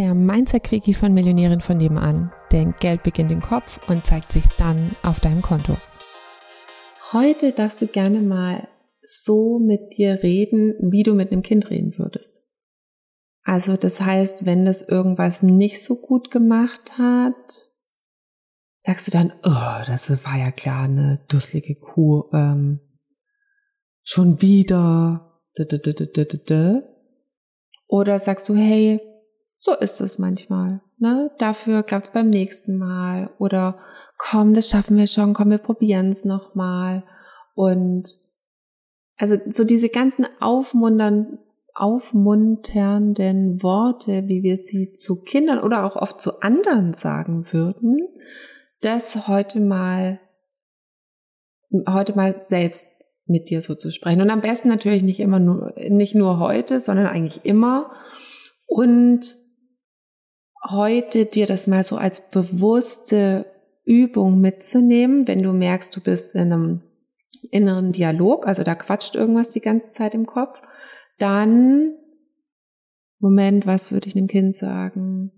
der Mindset-Quickie von Millionären von nebenan. Denn Geld beginnt im Kopf und zeigt sich dann auf deinem Konto. Heute darfst du gerne mal so mit dir reden, wie du mit einem Kind reden würdest. Also das heißt, wenn das irgendwas nicht so gut gemacht hat, sagst du dann, oh, das war ja klar eine dusselige Kuh, ähm, schon wieder. Oder sagst du, hey, so ist es manchmal. Ne? Dafür klappt beim nächsten Mal. Oder komm, das schaffen wir schon, komm, wir probieren es nochmal. Und also so diese ganzen aufmuntern, aufmunternden Worte, wie wir sie zu Kindern oder auch oft zu anderen sagen würden, das heute mal, heute mal selbst mit dir so zu sprechen. Und am besten natürlich nicht immer nur, nicht nur heute, sondern eigentlich immer. Und heute dir das mal so als bewusste Übung mitzunehmen, wenn du merkst, du bist in einem inneren Dialog, also da quatscht irgendwas die ganze Zeit im Kopf, dann, Moment, was würde ich einem Kind sagen,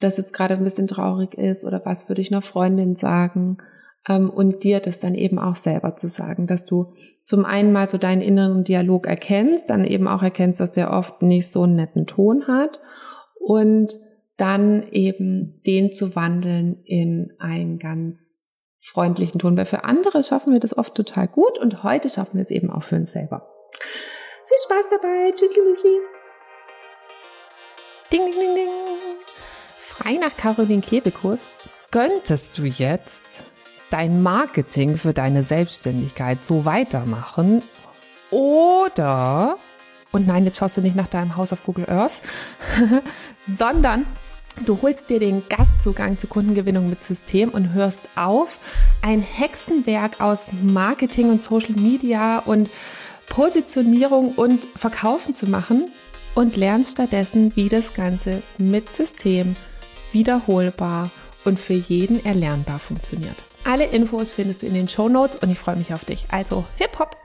das jetzt gerade ein bisschen traurig ist oder was würde ich einer Freundin sagen ähm, und dir das dann eben auch selber zu sagen, dass du zum einen mal so deinen inneren Dialog erkennst, dann eben auch erkennst, dass der oft nicht so einen netten Ton hat und dann eben den zu wandeln in einen ganz freundlichen Ton. Weil für andere schaffen wir das oft total gut und heute schaffen wir es eben auch für uns selber. Viel Spaß dabei. Tschüssli, Müsli. Ding, ding, ding, ding. Frei nach Caroline Kebekus könntest du jetzt dein Marketing für deine Selbstständigkeit so weitermachen oder und nein, jetzt schaust du nicht nach deinem Haus auf Google Earth, sondern du holst dir den Gastzugang zur Kundengewinnung mit System und hörst auf, ein Hexenwerk aus Marketing und Social Media und Positionierung und Verkaufen zu machen und lernst stattdessen, wie das Ganze mit System wiederholbar und für jeden erlernbar funktioniert. Alle Infos findest du in den Show Notes und ich freue mich auf dich. Also Hip Hop!